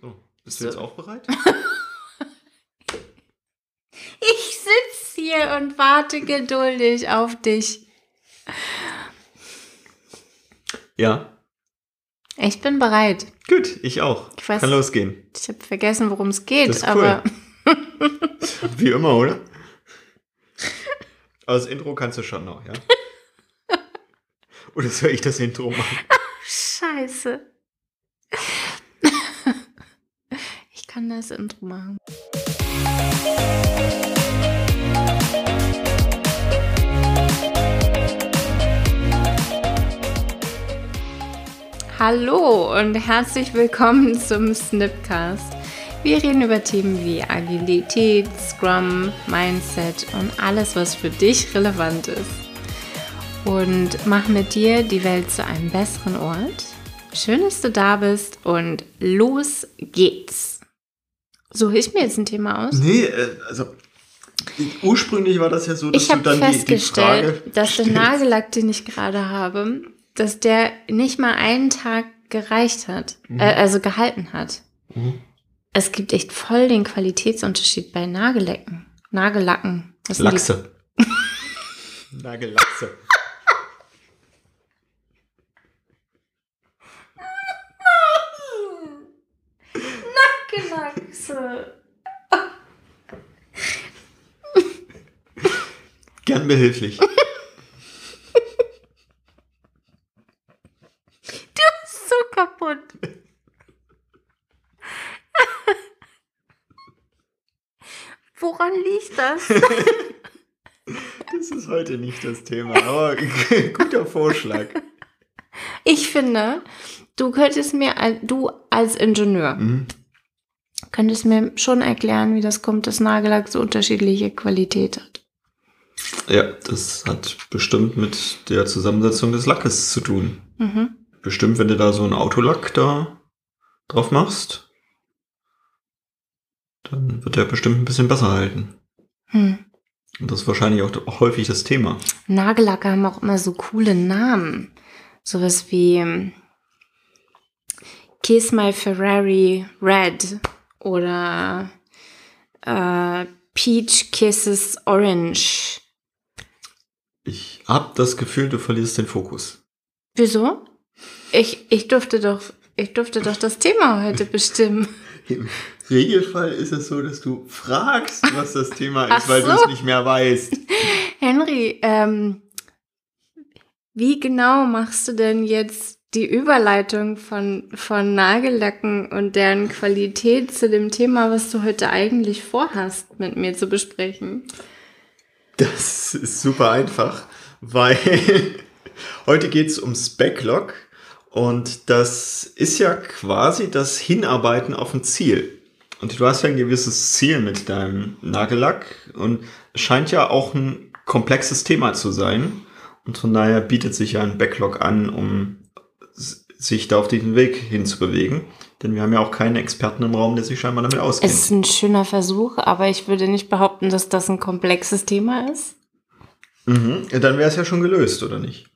So, bist du jetzt auch bereit? Ich sitze hier und warte geduldig auf dich. Ja. Ich bin bereit. Gut, ich auch. Ich weiß- Kann losgehen. Ich habe vergessen, worum es geht, Das ist cool. aber Wie immer, oder? Aber das Intro kannst du schon noch, ja? Oder soll ich das Intro machen? scheiße. Ich kann das Intro machen. Hallo und herzlich willkommen zum Snipcast. Wir reden über Themen wie Agilität, Scrum, Mindset und alles, was für dich relevant ist. Und machen mit dir die Welt zu einem besseren Ort. Schön, dass du da bist und los geht's. Suche ich mir jetzt ein Thema aus? Nee, äh, also ursprünglich war das ja so, dass Ich du habe dann die, die festgestellt, Frage dass der. Nagellack, den ich gerade habe, dass der nicht mal einen Tag gereicht hat, äh, also gehalten hat. Mhm. Es gibt echt voll den Qualitätsunterschied bei Nagellacken. Nagellacken. Die- Lachse. Nagellachse. Nackenachse. Gern behilflich. Du bist so kaputt. Woran liegt das? Das ist heute nicht das Thema, aber guter Vorschlag. Ich finde, du könntest mir, du als Ingenieur, Mhm. Könntest mir schon erklären, wie das kommt, dass Nagellack so unterschiedliche Qualität hat. Ja, das hat bestimmt mit der Zusammensetzung des Lackes zu tun. Mhm. Bestimmt, wenn du da so einen Autolack da drauf machst, dann wird der bestimmt ein bisschen besser halten. Hm. Und das ist wahrscheinlich auch häufig das Thema. Nagellacke haben auch immer so coole Namen. Sowas wie Kiss My Ferrari Red oder äh, Peach Kisses Orange. Ich hab das Gefühl, du verlierst den Fokus. Wieso? Ich, ich durfte doch, ich durfte doch das Thema heute bestimmen. Im Regelfall ist es so, dass du fragst, was das Thema Ach ist, weil du so. es nicht mehr weißt. Henry, ähm, wie genau machst du denn jetzt die Überleitung von, von Nagellacken und deren Qualität zu dem Thema, was du heute eigentlich vorhast, mit mir zu besprechen? Das ist super einfach, weil heute geht es ums Backlog und das ist ja quasi das Hinarbeiten auf ein Ziel. Und du hast ja ein gewisses Ziel mit deinem Nagellack und scheint ja auch ein komplexes Thema zu sein. Und von daher bietet sich ja ein Backlog an, um sich da auf diesen Weg hinzubewegen. Denn wir haben ja auch keinen Experten im Raum, der sich scheinbar damit auskennt. Es ist ein schöner Versuch, aber ich würde nicht behaupten, dass das ein komplexes Thema ist. Mhm. Ja, Dann wäre es ja schon gelöst, oder nicht?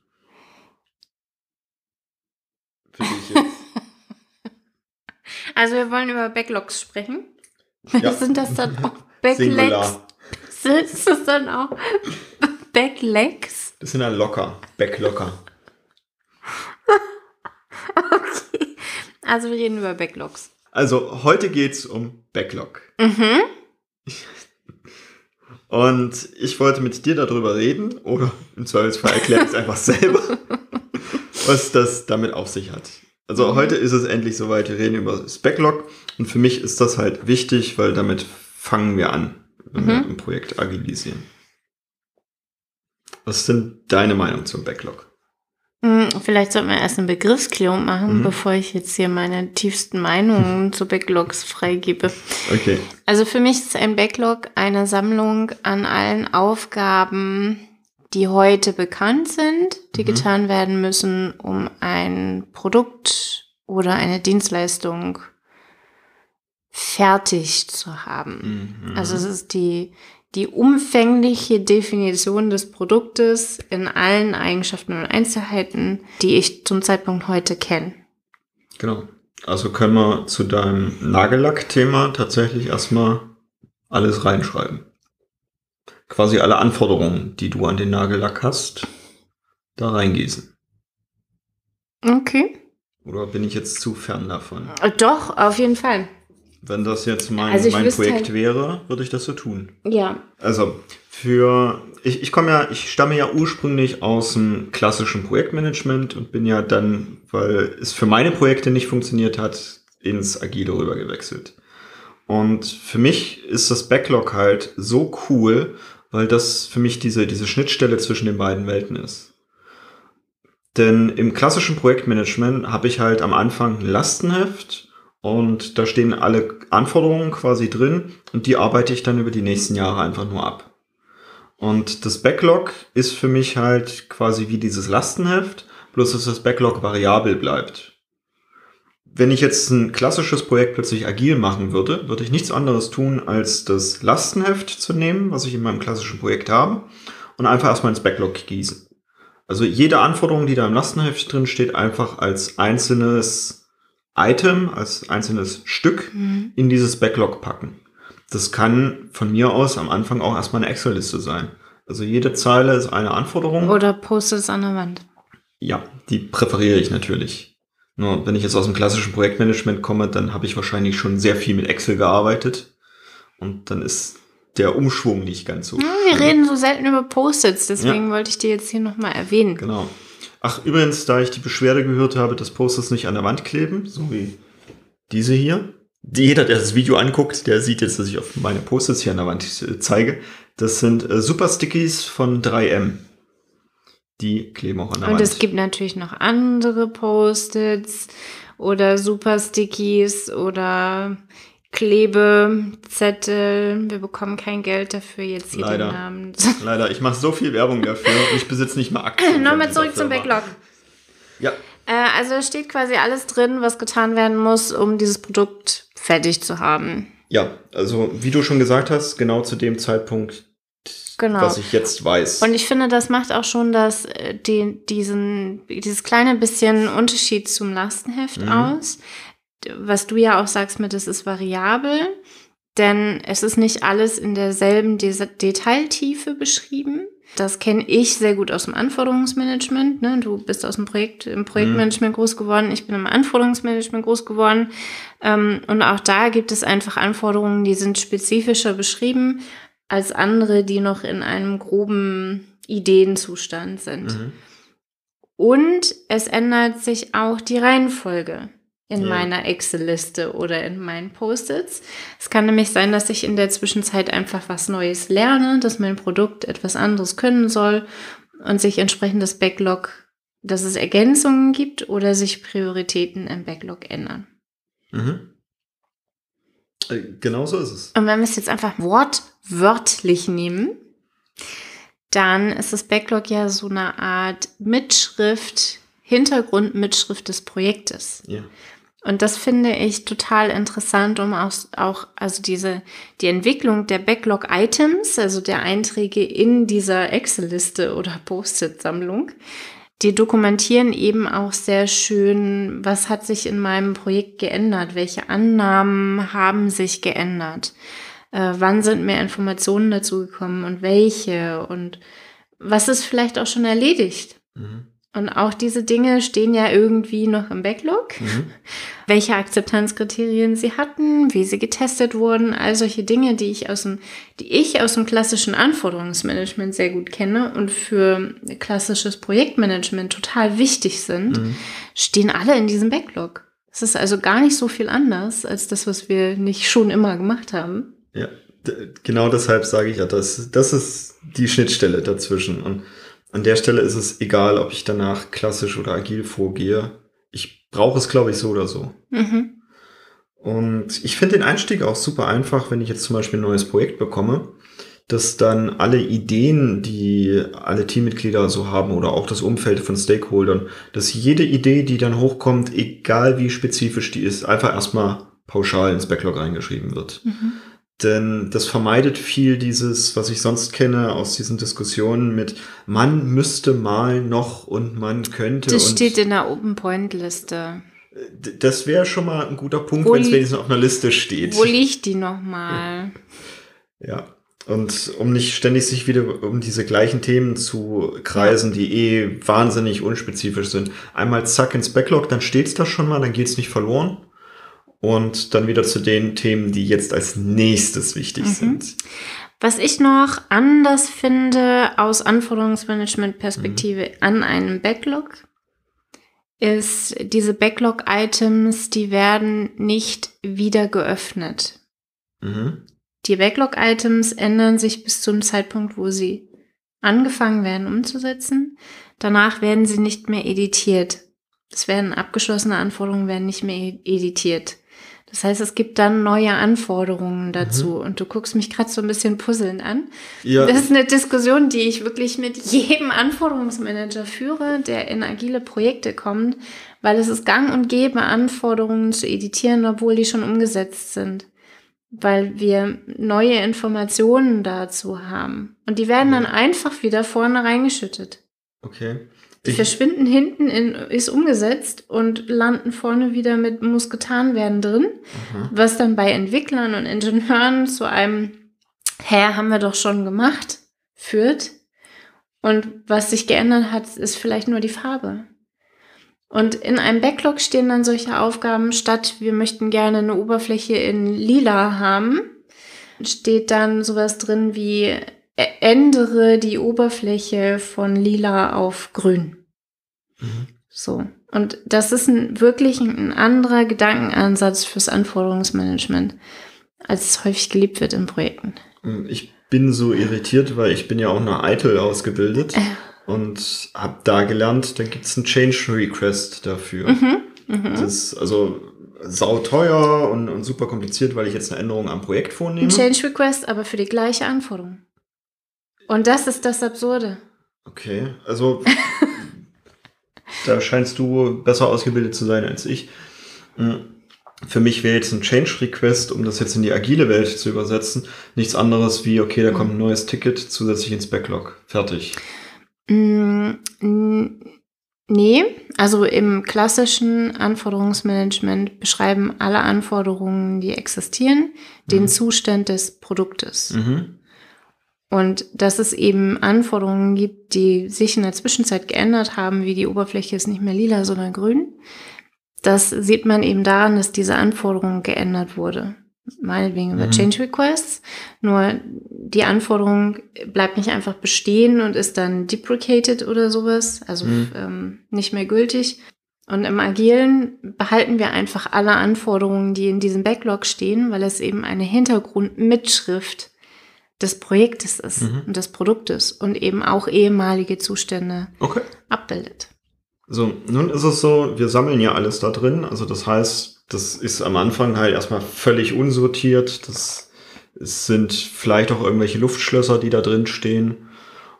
Für dich jetzt. Also wir wollen über Backlogs sprechen. Ja. Sind das dann auch Backlegs? Singular. Sind das dann auch Backlegs? Das sind dann locker. Backlocker. Okay. Also wir reden über Backlogs. Also, heute geht's um Backlog. Mhm. Und ich wollte mit dir darüber reden, oder im Zweifelsfall erkläre ich es einfach selber, was das damit auf sich hat. Also Mhm. heute ist es endlich soweit, wir reden über das Backlog. Und für mich ist das halt wichtig, weil damit fangen wir an, wenn wir Mhm. im Projekt agilisieren. Was ist denn deine Meinung zum Backlog? Hm, Vielleicht sollten wir erst eine Begriffsklärung machen, Mhm. bevor ich jetzt hier meine tiefsten Meinungen zu Backlogs freigebe. Okay. Also für mich ist ein Backlog eine Sammlung an allen Aufgaben, die heute bekannt sind, die Mhm. getan werden müssen, um ein Produkt oder eine Dienstleistung fertig zu haben. Mhm. Also es ist die, die umfängliche Definition des Produktes in allen Eigenschaften und Einzelheiten, die ich zum Zeitpunkt heute kenne. Genau. Also können wir zu deinem Nagellack-Thema tatsächlich erstmal alles reinschreiben. Quasi alle Anforderungen, die du an den Nagellack hast, da reingießen. Okay. Oder bin ich jetzt zu fern davon? Doch, auf jeden Fall. Wenn das jetzt mein, Also mein Projekt halt- wäre, würde ich das so tun. Ja. Also für ich, ich komme ja, ich stamme ja ursprünglich aus dem klassischen Projektmanagement und bin ja dann, weil es für meine Projekte nicht funktioniert hat, ins Agile rüber gewechselt. Und für mich ist das Backlog halt so cool, weil das für mich diese, diese Schnittstelle zwischen den beiden Welten ist. Denn im klassischen Projektmanagement habe ich halt am Anfang ein Lastenheft und da stehen alle Anforderungen quasi drin und die arbeite ich dann über die nächsten Jahre einfach nur ab. Und das Backlog ist für mich halt quasi wie dieses Lastenheft, bloß dass das Backlog variabel bleibt. Wenn ich jetzt ein klassisches Projekt plötzlich agil machen würde, würde ich nichts anderes tun, als das Lastenheft zu nehmen, was ich in meinem klassischen Projekt habe, und einfach erstmal ins Backlog gießen. Also jede Anforderung, die da im Lastenheft drin steht, einfach als einzelnes Item, als einzelnes Stück Mhm. in dieses Backlog packen. Das kann von mir aus am Anfang auch erstmal eine Excel-Liste sein. Also jede Zeile ist eine Anforderung. Oder Post-its an der Wand. Ja, die präferiere ich natürlich. Nur wenn ich jetzt aus dem klassischen Projektmanagement komme, dann habe ich wahrscheinlich schon sehr viel mit Excel gearbeitet. Und dann ist der Umschwung nicht ganz so. Hm, Wir schlimm. reden so selten über Post-its, deswegen wollte ich dir jetzt hier nochmal erwähnen. Genau. Ach, übrigens, da ich die Beschwerde gehört habe, dass Posters nicht an der Wand kleben, so wie diese hier. Jeder, der das Video anguckt, der sieht jetzt, dass ich auf meine Posters hier an der Wand äh, zeige. Das sind äh, Super Stickies von 3M. Die kleben auch an der Und Wand. es gibt natürlich noch andere Post-its oder Super Stickies oder Klebezettel. Wir bekommen kein Geld dafür, jetzt hier Leider. den Namen. Leider, ich mache so viel Werbung dafür und ich besitze nicht mal Aktien. Nochmal zurück zum. Backlog. Ja, Äh, also da steht quasi alles drin, was getan werden muss, um dieses Produkt fertig zu haben. ja, also wie du schon gesagt hast, genau zu dem Zeitpunkt, Genau. was ich jetzt weiß. Und ich finde, das macht auch schon das, äh, den, diesen, dieses kleine bisschen Unterschied zum Lastenheft Mhm. aus. Was du ja auch sagst mit, es ist variabel, denn es ist nicht alles in derselben Des Detailtiefe beschrieben. Das kenne ich sehr gut aus dem Anforderungsmanagement. Ne? Du bist aus dem Projekt, im Projektmanagement groß geworden, ich bin im Anforderungsmanagement groß geworden. Ähm, und auch da gibt es einfach Anforderungen, die sind spezifischer beschrieben als andere, die noch in einem groben Ideenzustand sind. Mhm. Und es ändert sich auch die Reihenfolge in Ja. meiner Excel-Liste oder in meinen Post-its. Es kann nämlich sein, dass ich in der Zwischenzeit einfach was Neues lerne, dass mein Produkt etwas anderes können soll und sich entsprechend das Backlog, dass es Ergänzungen gibt oder sich Prioritäten im Backlog ändern. Mhm. Äh, Genau so ist es. Und wenn wir es jetzt einfach wortwörtlich nehmen, dann ist das Backlog ja so eine Art Mitschrift, Hintergrundmitschrift des Projektes. Ja. Und das finde ich total interessant, um auch, auch also diese, die Entwicklung der Backlog-Items, also der Einträge in dieser Excel-Liste oder Post-it-Sammlung, die dokumentieren eben auch sehr schön, was hat sich in meinem Projekt geändert, welche Annahmen haben sich geändert, äh, wann sind mehr Informationen dazugekommen und welche und was ist vielleicht auch schon erledigt. Mhm. Und auch diese Dinge stehen ja irgendwie noch im Backlog Mhm. welche Akzeptanzkriterien sie hatten, wie sie getestet wurden, all solche Dinge, die ich aus dem, die ich aus dem klassischen Anforderungsmanagement sehr gut kenne und für klassisches Projektmanagement total wichtig sind, Mhm. stehen alle in diesem Backlog. Es ist also gar nicht so viel anders als das, was wir nicht schon immer gemacht haben. Ja, genau deshalb sage ich ja, das, das ist die Schnittstelle dazwischen. Und an der Stelle ist es egal, ob ich danach klassisch oder agil vorgehe. Ich brauche es, glaube ich, so oder so. Mhm. Und ich finde den Einstieg auch super einfach, wenn ich jetzt zum Beispiel ein neues Projekt bekomme, dass dann alle Ideen, die alle Teammitglieder so haben oder auch das Umfeld von Stakeholdern, dass jede Idee, die dann hochkommt, egal wie spezifisch die ist, einfach erstmal pauschal ins Backlog reingeschrieben wird. Mhm. Denn das vermeidet viel dieses, was ich sonst kenne aus diesen Diskussionen mit man müsste mal noch und man könnte Das steht in der Open Point Liste. Das wäre schon mal ein guter Punkt, wenn es wenigstens auf einer Liste steht. Wo liegt die nochmal? Ja. Und um nicht ständig sich wieder um diese gleichen Themen zu kreisen, die eh wahnsinnig unspezifisch sind. Einmal zack ins Backlog, dann steht's da schon mal, dann geht's nicht verloren. Und dann wieder zu den Themen, die jetzt als nächstes wichtig sind. Was ich noch anders finde aus Anforderungsmanagement-Perspektive an einem Backlog, ist, diese Backlog-Items, die werden nicht wieder geöffnet. Mhm. Die Backlog-Items ändern sich bis zum Zeitpunkt, wo sie angefangen werden umzusetzen. Danach werden sie nicht mehr editiert. Es werden abgeschlossene Anforderungen werden nicht mehr e- editiert. Das heißt, es gibt dann neue Anforderungen dazu. Und du guckst mich gerade so ein bisschen puzzelnd an. Ja, Das ist eine Diskussion, die ich wirklich mit jedem Anforderungsmanager führe, der in agile Projekte kommt, weil es ist gang und gäbe, Anforderungen zu editieren, obwohl die schon umgesetzt sind. Weil wir neue Informationen dazu haben. Und die werden dann einfach wieder vorne reingeschüttet. okay. Die Ich, verschwinden hinten in, ist umgesetzt und landen vorne wieder mit muss getan werden drin, aha. was dann bei Entwicklern und Ingenieuren zu einem, hä, haben wir doch schon gemacht, führt. Und was sich geändert hat, ist vielleicht nur die Farbe. Und in einem Backlog stehen dann solche Aufgaben statt, wir möchten gerne eine Oberfläche in lila haben, steht dann sowas drin wie "Ä- ändere die Oberfläche von lila auf grün. Mhm. So. Und das ist ein, wirklich ein, anderer Gedankenansatz fürs Anforderungsmanagement, als es häufig geliebt wird in Projekten. Ich bin so irritiert, weil ich bin ja auch nach Eitel ausgebildet Äh. und habe da gelernt, da gibt's einen Change Request dafür. Mhm. Mhm. Das ist also sauteuer und, und super kompliziert, weil ich jetzt eine Änderung am Projekt vornehme. Ein Change Request, aber für die gleiche Anforderung. Und das ist das Absurde. Okay, also da scheinst du besser ausgebildet zu sein als ich. Hm. Für mich wäre jetzt ein Change Request, um das jetzt in die agile Welt zu übersetzen, nichts anderes wie, okay, da kommt ein neues Ticket zusätzlich ins Backlog. Fertig. Mm, Nee, also im klassischen Anforderungsmanagement beschreiben alle Anforderungen, die existieren, den Mhm. Zustand des Produktes. Mhm. Und dass es eben Anforderungen gibt, die sich in der Zwischenzeit geändert haben, wie die Oberfläche ist nicht mehr lila, sondern grün. Das sieht man eben daran, dass diese Anforderung geändert wurde. Meinetwegen über Mhm. Change Requests. Nur die Anforderung bleibt nicht einfach bestehen und ist dann deprecated oder sowas, also Mhm. ähm, nicht mehr gültig. Und im Agilen behalten wir einfach alle Anforderungen, die in diesem Backlog stehen, weil es eben eine Hintergrundmitschrift des Projektes ist Mhm. und des Produktes und eben auch ehemalige Zustände Okay. abbildet. So, nun ist es so, wir sammeln ja alles da drin. Also das heißt, das ist am Anfang halt erstmal völlig unsortiert. Das sind vielleicht auch irgendwelche Luftschlösser, die da drin stehen.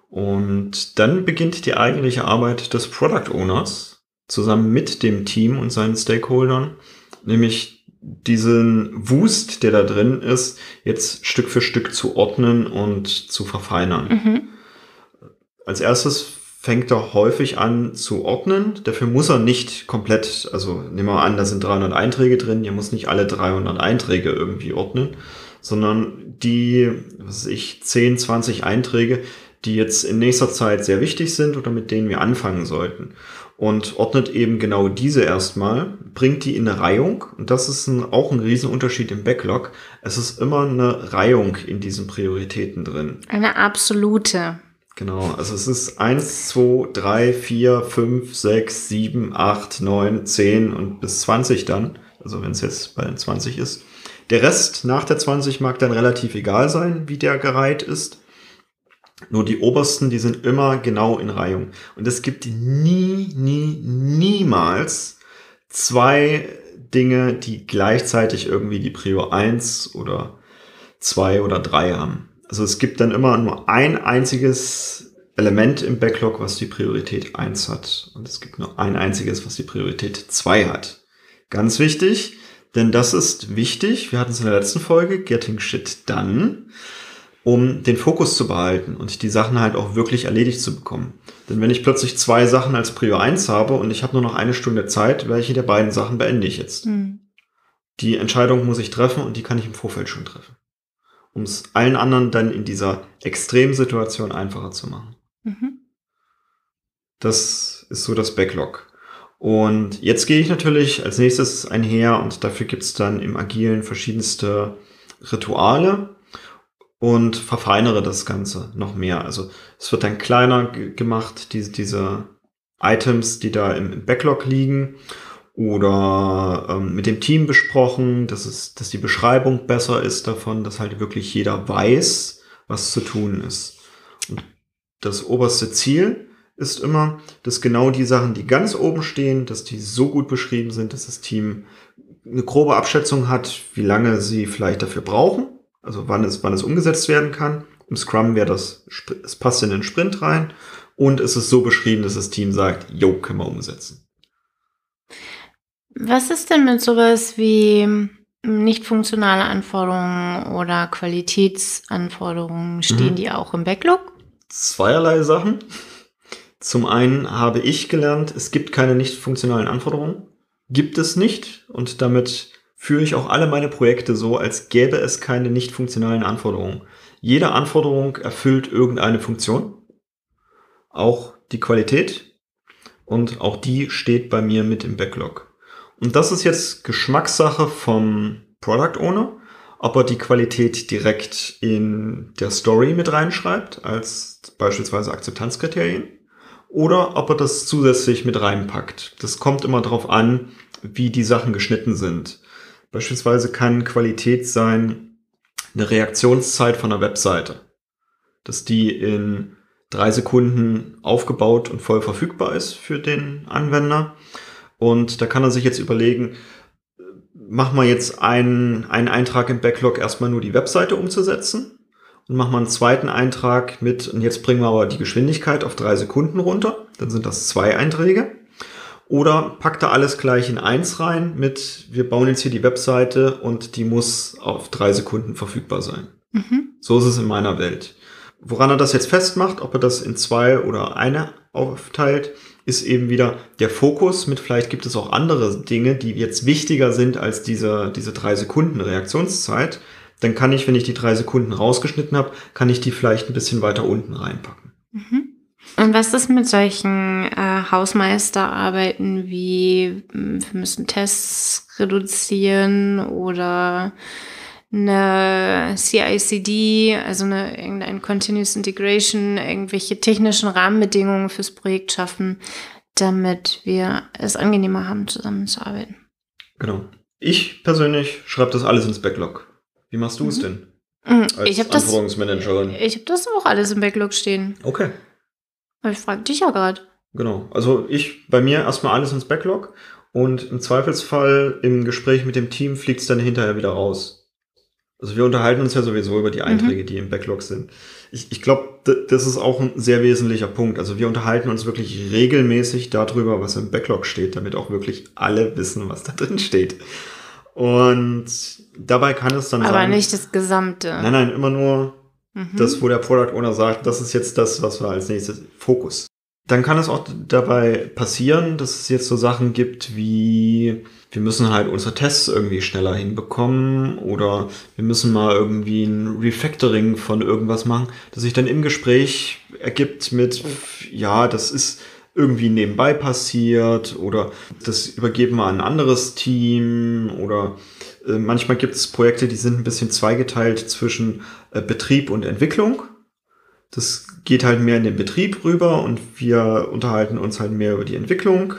Und dann beginnt die eigentliche Arbeit des Product Owners zusammen mit dem Team und seinen Stakeholdern, nämlich diesen Wust, der da drin ist, jetzt Stück für Stück zu ordnen und zu verfeinern. Mhm. Als erstes fängt er häufig an zu ordnen. Dafür muss er nicht komplett, also nehmen wir an, da sind 300 Einträge drin, ihr muss nicht alle 300 Einträge irgendwie ordnen, sondern die, was weiß ich, 10, 20 Einträge, die jetzt in nächster Zeit sehr wichtig sind oder mit denen wir anfangen sollten. Und ordnet eben genau diese erstmal, bringt die in eine Reihung. Und das ist ein, auch ein Riesenunterschied im Backlog. Es ist immer eine Reihung in diesen Prioritäten drin. Eine absolute. Genau, also es ist 1, 2, 3, 4, 5, 6, 7, 8, 9, 10 und bis 20 dann. Also wenn es jetzt bei den 20 ist. Der Rest nach der 20 mag dann relativ egal sein, wie der gereiht ist. Nur die obersten, die sind immer genau in Reihung. Und es gibt nie, nie, niemals zwei Dinge, die gleichzeitig irgendwie die Prior 1 oder 2 oder 3 haben. Also es gibt dann immer nur ein einziges Element im Backlog, was die Priorität 1 hat. Und es gibt nur ein einziges, was die Priorität 2 hat. Ganz wichtig, denn das ist wichtig. Wir hatten es in der letzten Folge, Getting Shit Done. Um den Fokus zu behalten und die Sachen halt auch wirklich erledigt zu bekommen. Denn wenn ich plötzlich zwei Sachen als Prio 1 habe und ich habe nur noch eine Stunde Zeit, welche der beiden Sachen beende ich jetzt? Mhm. Die Entscheidung muss ich treffen und die kann ich im Vorfeld schon treffen. Um es allen anderen dann in dieser Extremsituation einfacher zu machen. Mhm. Das ist so das Backlog. Und jetzt gehe ich natürlich als nächstes einher und dafür gibt es dann im Agilen verschiedenste Rituale und verfeinere das Ganze noch mehr. Also es wird dann kleiner gemacht, diese, diese Items, die da im, im Backlog liegen oder ähm, mit dem Team besprochen, dass, es, dass die Beschreibung besser ist davon, dass halt wirklich jeder weiß, was zu tun ist. Und das oberste Ziel ist immer, dass genau die Sachen, die ganz oben stehen, dass die so gut beschrieben sind, dass das Team eine grobe Abschätzung hat, wie lange sie vielleicht dafür brauchen, also wann es, wann es umgesetzt werden kann. Im Scrum wäre das, es passt in den Sprint rein und es ist so beschrieben, dass das Team sagt, jo, können wir umsetzen. Was ist denn mit sowas wie nicht funktionale Anforderungen oder Qualitätsanforderungen? Stehen mhm. die auch im Backlog? Zweierlei Sachen. Zum einen habe ich gelernt, es gibt keine nicht funktionalen Anforderungen. Gibt es nicht. Und damit führe ich auch alle meine Projekte so, als gäbe es keine nicht funktionalen Anforderungen. Jede Anforderung erfüllt irgendeine Funktion. Auch die Qualität. Und auch die steht bei mir mit im Backlog. Und das ist jetzt Geschmackssache vom Product Owner, ob er die Qualität direkt in der Story mit reinschreibt, als beispielsweise Akzeptanzkriterien, oder ob er das zusätzlich mit reinpackt. Das kommt immer darauf an, wie die Sachen geschnitten sind. Beispielsweise kann Qualität sein eine Reaktionszeit von einer Webseite, dass die in drei Sekunden aufgebaut und voll verfügbar ist für den Anwender und da kann er sich jetzt überlegen, machen wir jetzt einen, einen Eintrag im Backlog erstmal nur die Webseite umzusetzen und machen wir einen zweiten Eintrag mit, und jetzt bringen wir aber die Geschwindigkeit auf drei Sekunden runter, dann sind das zwei Einträge. Oder packt er alles gleich in eins rein mit, wir bauen jetzt hier die Webseite und die muss auf drei Sekunden verfügbar sein. Mhm. So ist es in meiner Welt. Woran er das jetzt festmacht, ob er das in zwei oder eine aufteilt, ist eben wieder der Fokus mit, vielleicht gibt es auch andere Dinge, die jetzt wichtiger sind als diese, diese drei Sekunden Reaktionszeit. Dann kann ich, wenn ich die drei Sekunden rausgeschnitten habe, kann ich die vielleicht ein bisschen weiter unten reinpacken. Mhm. Und was ist mit solchen äh, Hausmeisterarbeiten wie hm, wir müssen Tests reduzieren oder eine CICD, also eine irgendeine Continuous Integration, irgendwelche technischen Rahmenbedingungen fürs Projekt schaffen, damit wir es angenehmer haben, zusammenzuarbeiten. Genau. Ich persönlich schreibe das alles ins Backlog. Wie machst du es mhm. denn? Mhm. Als ich habe das, ich habe das auch alles im Backlog stehen. Okay. Ich frage dich ja gerade. Genau. Also ich bei mir erstmal alles ins Backlog und im Zweifelsfall im Gespräch mit dem Team fliegt es dann hinterher wieder raus. Also wir unterhalten uns ja sowieso über die mhm. Einträge, mhm. die im Backlog sind. Ich, ich glaube, das ist auch ein sehr wesentlicher Punkt. Also wir unterhalten uns wirklich regelmäßig darüber, was im Backlog steht, damit auch wirklich alle wissen, was da drin steht. Und dabei kann es dann Aber sein. Aber nicht das Gesamte. Nein, nein, immer nur mhm. das, wo der Product Owner sagt, das ist jetzt das, was wir als nächstes Fokus. Dann kann es auch dabei passieren, dass es jetzt so Sachen gibt wie wir müssen halt unsere Tests irgendwie schneller hinbekommen oder wir müssen mal irgendwie ein Refactoring von irgendwas machen, das sich dann im Gespräch ergibt mit, ja, das ist irgendwie nebenbei passiert oder das übergeben wir an ein anderes Team oder manchmal gibt es Projekte, die sind ein bisschen zweigeteilt zwischen äh, Betrieb und Entwicklung. Das geht halt mehr in den Betrieb rüber und wir unterhalten uns halt mehr über die Entwicklung,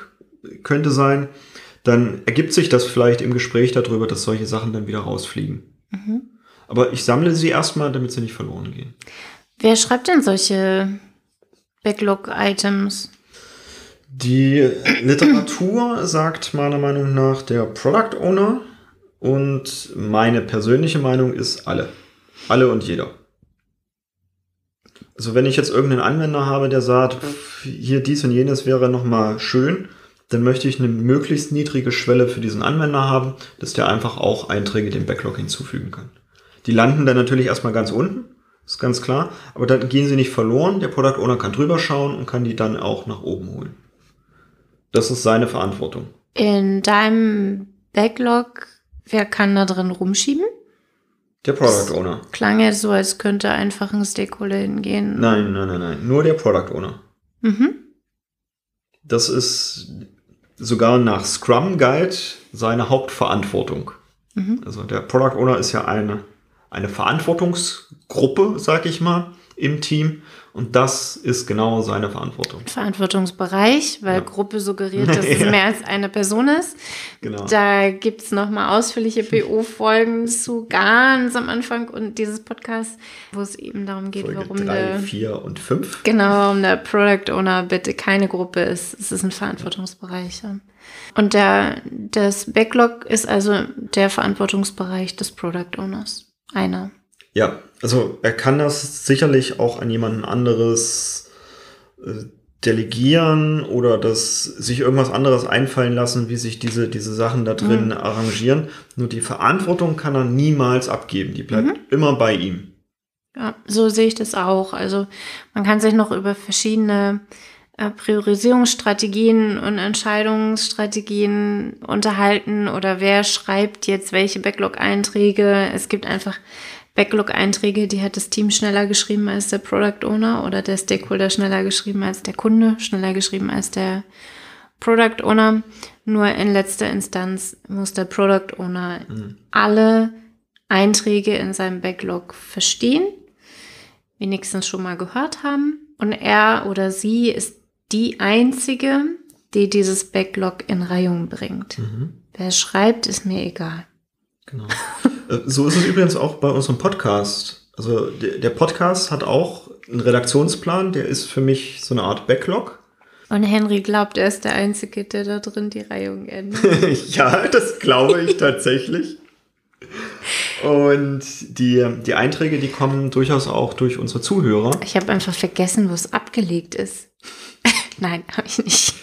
könnte sein dann ergibt sich das vielleicht im Gespräch darüber, dass solche Sachen dann wieder rausfliegen. Mhm. Aber ich sammle sie erstmal, damit sie nicht verloren gehen. Wer schreibt denn solche Backlog-Items? Die Literatur sagt meiner Meinung nach der Product Owner und meine persönliche Meinung ist alle. Alle und jeder. Also wenn ich jetzt irgendeinen Anwender habe, der sagt, hier dies und jenes wäre nochmal schön, dann möchte ich eine möglichst niedrige Schwelle für diesen Anwender haben, dass der einfach auch Einträge dem Backlog hinzufügen kann. Die landen dann natürlich erstmal ganz unten, ist ganz klar. Aber dann gehen sie nicht verloren. Der Product Owner kann drüber schauen und kann die dann auch nach oben holen. Das ist seine Verantwortung. In deinem Backlog, wer kann da drin rumschieben? Der Product Owner. Klang jetzt so, als könnte einfach ein Stakeholder hingehen. Nein, nein, nein, nein. Nur der Product Owner. Mhm. Das ist sogar nach Scrum Guide seine Hauptverantwortung. Mhm. Also der Product Owner ist ja eine, eine Verantwortungsgruppe, sag ich mal, im Team. Und das ist genau seine Verantwortung. Verantwortungsbereich, weil Ja. Gruppe suggeriert, dass es Ja. mehr als eine Person ist. Genau. Da gibt es nochmal ausführliche PO-Folgen zu ganz am Anfang und dieses Podcast, wo es eben darum geht, Folge warum 3, der, 4 und 5. genau, warum der Product Owner bitte keine Gruppe ist. Es ist ein Verantwortungsbereich. Ja. Und der, das Backlog ist also der Verantwortungsbereich des Product Owners. Einer. Ja, also er kann das sicherlich auch an jemanden anderes äh, delegieren oder das sich irgendwas anderes einfallen lassen, wie sich diese, diese Sachen da drin arrangieren. Nur die Verantwortung kann er niemals abgeben. Die bleibt immer bei ihm. Ja, so sehe ich das auch. Also man kann sich noch über verschiedene äh, Priorisierungsstrategien und Entscheidungsstrategien unterhalten oder wer schreibt jetzt welche Backlog-Einträge. Es gibt einfach Backlog-Einträge, die hat das Team schneller geschrieben als der Product Owner oder der Stakeholder schneller geschrieben als der Kunde, schneller geschrieben als der Product Owner. Nur in letzter Instanz muss der Product Owner alle Einträge in seinem Backlog verstehen, wenigstens schon mal gehört haben. Und er oder sie ist die einzige, die dieses Backlog in Reihung bringt. Wer es schreibt, ist mir egal. Genau. Äh, so ist es übrigens auch bei unserem Podcast. Also der, der Podcast hat auch einen Redaktionsplan, der ist für mich so eine Art Backlog. Und Henry glaubt, er ist der Einzige, der da drin die Reihung ändert. ja, das glaube ich tatsächlich. Und die, die Einträge, die kommen durchaus auch durch unsere Zuhörer. Ich habe einfach vergessen, wo es abgelegt ist. Nein, habe ich nicht.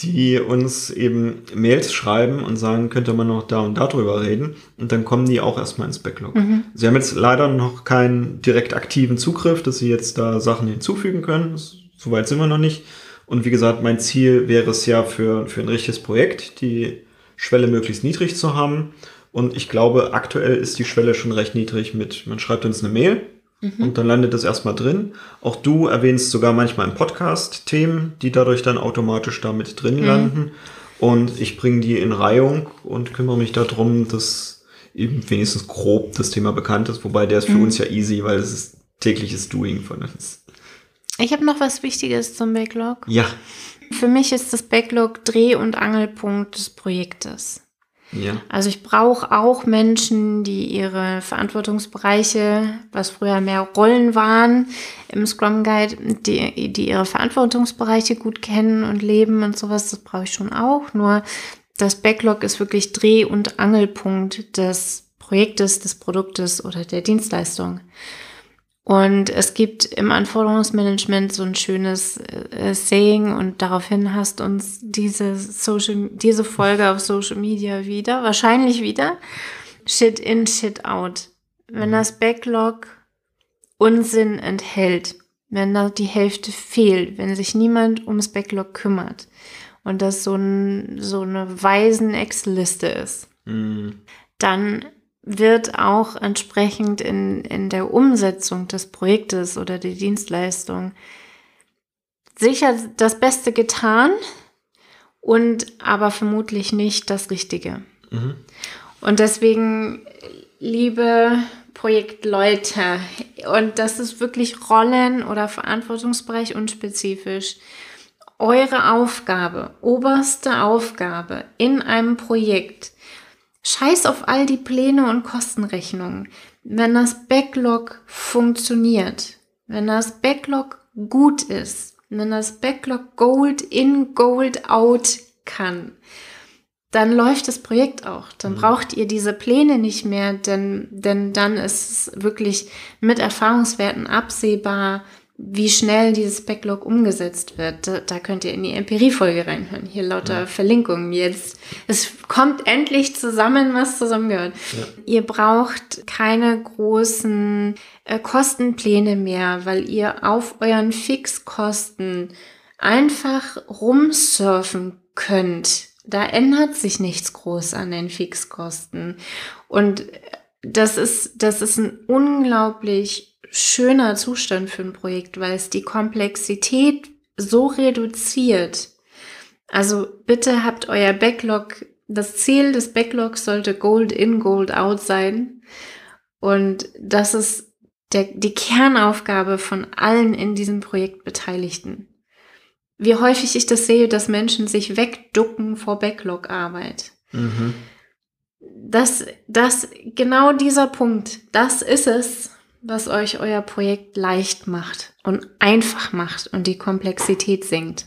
die uns eben Mails schreiben und sagen, könnte man noch da und da drüber reden. Und dann kommen die auch erstmal ins Backlog. Sie haben jetzt leider noch keinen direkt aktiven Zugriff, dass sie jetzt da Sachen hinzufügen können. Soweit sind wir noch nicht. Und wie gesagt, mein Ziel wäre es ja für, für ein richtiges Projekt, die Schwelle möglichst niedrig zu haben. Und ich glaube, aktuell ist die Schwelle schon recht niedrig mit, man schreibt uns eine Mail und dann landet das erstmal drin. Auch du erwähnst sogar manchmal im Podcast Themen, die dadurch dann automatisch damit drin landen. Und ich bringe die in Reihung und kümmere mich darum, dass eben wenigstens grob das Thema bekannt ist. Wobei der ist für uns ja easy, weil es ist tägliches Doing von uns. Ich habe noch was Wichtiges zum Backlog. Ja, Für mich ist das Backlog Dreh- und Angelpunkt des Projektes. Ja. Also ich brauche auch Menschen, die ihre Verantwortungsbereiche, was früher mehr Rollen waren im Scrum Guide, die, die ihre Verantwortungsbereiche gut kennen und leben und sowas, das brauche ich schon auch. Nur das Backlog ist wirklich Dreh- und Angelpunkt des Projektes, des Produktes oder der Dienstleistung. Und es gibt im Anforderungsmanagement so ein schönes äh, Saying und daraufhin hast uns diese Social, diese Folge auf Social Media wieder, wahrscheinlich wieder. Shit in, shit out. Wenn das Backlog Unsinn enthält, wenn da die Hälfte fehlt, wenn sich niemand ums Backlog kümmert und das so, ein, so eine weisen Excel-Liste ist, Hm. dann wird auch entsprechend in, in der Umsetzung des Projektes oder der Dienstleistung sicher das Beste getan und aber vermutlich nicht das Richtige. Mhm. Und deswegen, liebe Projektleute, und das ist wirklich Rollen- oder Verantwortungsbereich unspezifisch, eure Aufgabe, oberste Aufgabe in einem Projekt, scheiß auf all die Pläne und Kostenrechnungen. Wenn das Backlog funktioniert, wenn das Backlog gut ist, wenn das Backlog Gold in, Gold out kann, dann läuft das Projekt auch. Dann braucht ihr diese Pläne nicht mehr, denn, denn dann ist es wirklich mit Erfahrungswerten absehbar, wie schnell dieses Backlog umgesetzt wird. Da, da könnt ihr in die Empirie-Folge reinhören. Hier lauter ja. Verlinkungen jetzt. Es kommt endlich zusammen, was zusammengehört. Ja. Ihr braucht keine großen äh, Kostenpläne mehr, weil ihr auf euren Fixkosten einfach rumsurfen könnt. Da ändert sich nichts groß an den Fixkosten. Und das ist, das ist ein unglaublich schöner Zustand für ein Projekt, weil es die Komplexität so reduziert. Also bitte habt euer Backlog, das Ziel des Backlogs sollte Gold in, Gold out sein. Und das ist der, die Kernaufgabe von allen in diesem Projekt Beteiligten. Wie häufig ich das sehe, dass Menschen sich wegducken vor Backlog-Arbeit. Mhm. Das, das, genau dieser Punkt, das ist es, was euch euer Projekt leicht macht und einfach macht und die Komplexität senkt.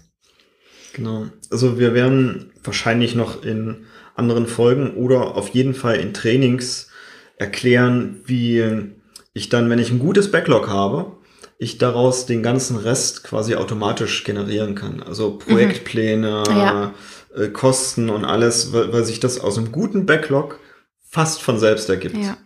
Genau. Also wir werden wahrscheinlich noch in anderen Folgen oder auf jeden Fall in Trainings erklären, wie ich dann, wenn ich ein gutes Backlog habe, ich daraus den ganzen Rest quasi automatisch generieren kann. Also mhm. Projektpläne, mhm. ja. Äh, Kosten und alles, weil, weil, sich das aus einem guten Backlog fast von selbst ergibt. Ja.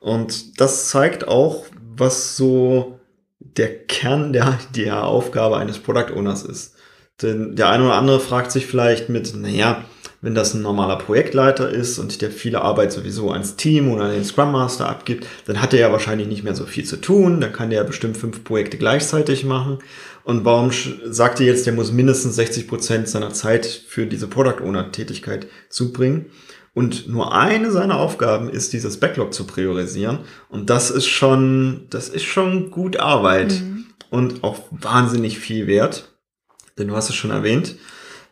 Und das zeigt auch, was so der Kern der, der Aufgabe eines Product Owners ist. Denn der eine oder andere fragt sich vielleicht mit, naja, wenn das ein normaler Projektleiter ist und der viele Arbeit sowieso ans Team oder an den Scrum Master abgibt, dann hat er ja wahrscheinlich nicht mehr so viel zu tun. Dann kann der ja bestimmt fünf Projekte gleichzeitig machen. Und warum sagt ihr jetzt, der muss mindestens 60 Prozent seiner Zeit für diese Product Owner Tätigkeit zubringen? Und nur eine seiner Aufgaben ist, dieses Backlog zu priorisieren. Und das ist schon, das ist schon gut Arbeit mhm. und auch wahnsinnig viel wert. Denn du hast es schon erwähnt,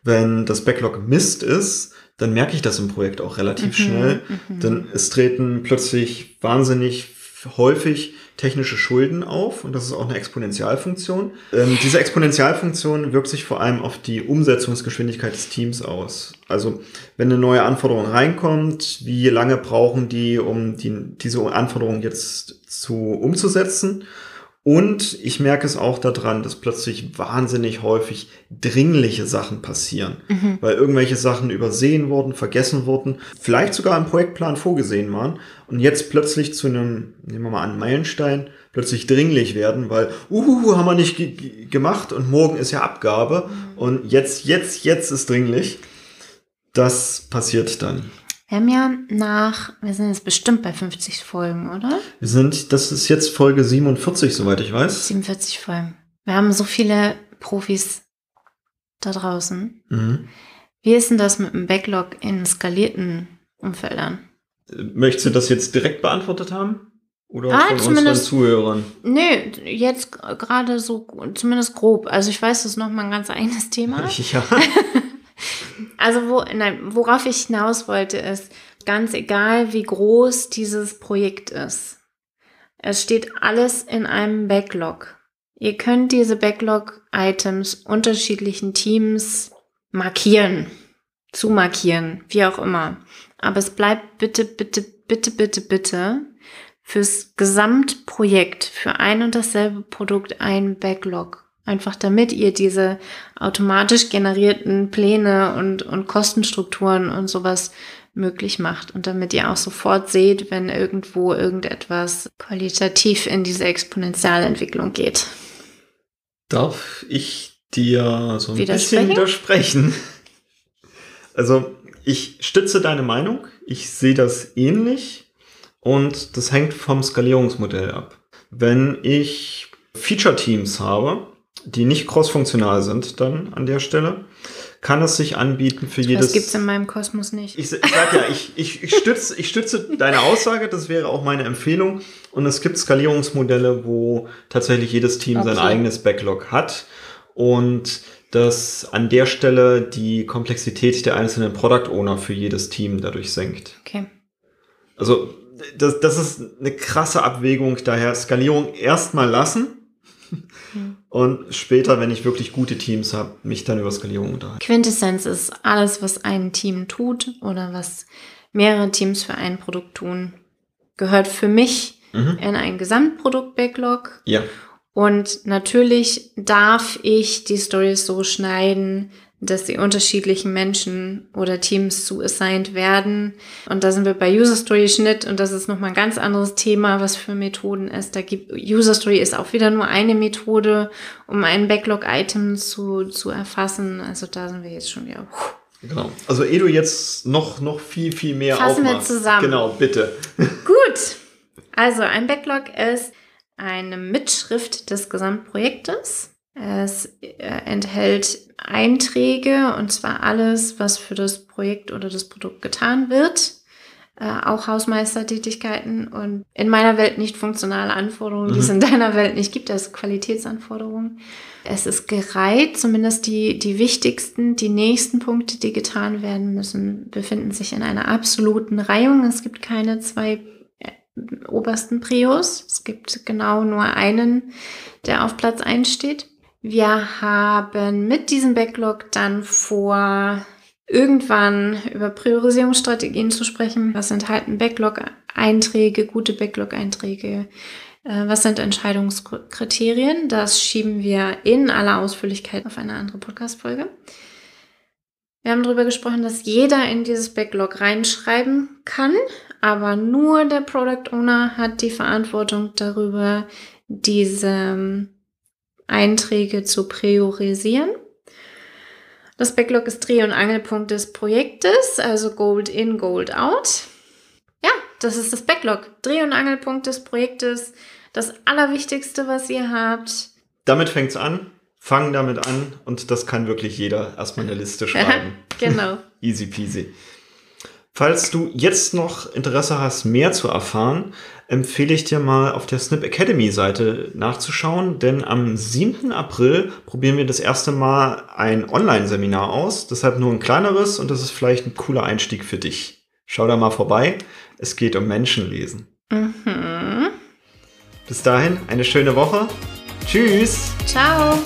wenn das Backlog Mist ist, dann merke ich das im Projekt auch relativ mhm, schnell. Mhm. Denn es treten plötzlich wahnsinnig häufig technische Schulden auf und das ist auch eine Exponentialfunktion. Ähm, diese Exponentialfunktion wirkt sich vor allem auf die Umsetzungsgeschwindigkeit des Teams aus. Also wenn eine neue Anforderung reinkommt, wie lange brauchen die, um die, diese Anforderung jetzt zu umzusetzen? Und ich merke es auch daran, dass plötzlich wahnsinnig häufig dringliche Sachen passieren, mhm. weil irgendwelche Sachen übersehen wurden, vergessen wurden, vielleicht sogar im Projektplan vorgesehen waren und jetzt plötzlich zu einem, nehmen wir mal an, Meilenstein, plötzlich dringlich werden, weil, uh, haben wir nicht gemacht und morgen ist ja Abgabe mhm. und jetzt, jetzt, jetzt ist dringlich. Das passiert dann. Wir haben ja nach, wir sind jetzt bestimmt bei 50 Folgen, oder? Wir sind, das ist jetzt Folge 47, soweit ich weiß. 47 Folgen. Wir haben so viele Profis da draußen. Mhm. Wie ist denn das mit dem Backlog in skalierten Umfeldern? Möchtest du das jetzt direkt beantwortet haben? Oder ah, von unseren Zuhörern? Nö, jetzt gerade so, zumindest grob. Also ich weiß, das ist nochmal ein ganz eigenes Thema. Ja. Also wo, nein, worauf ich hinaus wollte, ist, ganz egal, wie groß dieses Projekt ist. Es steht alles in einem Backlog. Ihr könnt diese Backlog-Items unterschiedlichen Teams markieren, zumarkieren, wie auch immer. Aber es bleibt bitte, bitte, bitte, bitte, bitte fürs Gesamtprojekt, für ein und dasselbe Produkt ein Backlog. Einfach damit ihr diese automatisch generierten Pläne und, und Kostenstrukturen und sowas möglich macht und damit ihr auch sofort seht, wenn irgendwo irgendetwas qualitativ in diese Exponentialentwicklung geht. Darf ich dir so ein bisschen widersprechen? Also ich stütze deine Meinung, ich sehe das ähnlich und das hängt vom Skalierungsmodell ab. Wenn ich Feature-Teams habe, die nicht crossfunktional sind dann an der Stelle, kann es sich anbieten für jedes. Das gibt es in meinem Kosmos nicht. Ich, ich sag ja, ich, ich, ich, stütze, ich stütze deine Aussage, das wäre auch meine Empfehlung. Und es gibt Skalierungsmodelle, wo tatsächlich jedes Team okay. sein eigenes Backlog hat. Und dass an der Stelle die Komplexität der einzelnen Product Owner für jedes Team dadurch senkt. Okay. Also, das, das ist eine krasse Abwägung, daher Skalierung erstmal lassen Mhm. Und später, wenn ich wirklich gute Teams habe, mich dann über Skalierung unterhalten. Quintessenz ist alles, was ein Team tut oder was mehrere Teams für ein Produkt tun, gehört für mich mhm. in ein Gesamtprodukt-Backlog. Ja. Und natürlich darf ich die Stories so schneiden, dass die unterschiedlichen Menschen oder Teams zu assigned werden. Und da sind wir bei User Story Schnitt und das ist nochmal ein ganz anderes Thema, was für Methoden es da gibt. User Story ist auch wieder nur eine Methode, um ein Backlog-Item zu, zu erfassen. Also da sind wir jetzt schon wieder. Genau. Also ehe du jetzt noch, noch viel, viel mehr Fassen aufmachst. wir zusammen. Genau, bitte. Gut. Also ein Backlog ist eine Mitschrift des Gesamtprojektes. Es äh, enthält Einträge und zwar alles, was für das Projekt oder das Produkt getan wird. Äh, auch Hausmeistertätigkeiten und in meiner Welt nicht funktionale Anforderungen, mhm. die es in deiner Welt nicht gibt, also Qualitätsanforderungen. Es ist gereiht, zumindest die, die wichtigsten, die nächsten Punkte, die getan werden müssen, befinden sich in einer absoluten Reihung. Es gibt keine zwei äh, obersten Prios. Es gibt genau nur einen, der auf Platz 1 steht. Wir haben mit diesem Backlog dann vor, irgendwann über Priorisierungsstrategien zu sprechen. Was enthalten Backlog-Einträge, gute Backlog-Einträge? Äh, was sind Entscheidungskriterien? Das schieben wir in aller Ausführlichkeit auf eine andere Podcast-Folge. Wir haben darüber gesprochen, dass jeder in dieses Backlog reinschreiben kann, aber nur der Product Owner hat die Verantwortung darüber, diese Einträge zu priorisieren. Das Backlog ist Dreh- und Angelpunkt des Projektes, also Gold in, Gold out. Ja, das ist das Backlog. Dreh- und Angelpunkt des Projektes. Das Allerwichtigste, was ihr habt. Damit fängt es an. Fangen damit an und das kann wirklich jeder erstmal eine Liste schreiben. genau. Easy peasy. Falls du jetzt noch Interesse hast, mehr zu erfahren, empfehle ich dir mal auf der Snip Academy Seite nachzuschauen, denn am 7. April probieren wir das erste Mal ein Online-Seminar aus. Deshalb nur ein kleineres und das ist vielleicht ein cooler Einstieg für dich. Schau da mal vorbei. Es geht um Menschenlesen. Mhm. Bis dahin, eine schöne Woche. Tschüss. Ciao.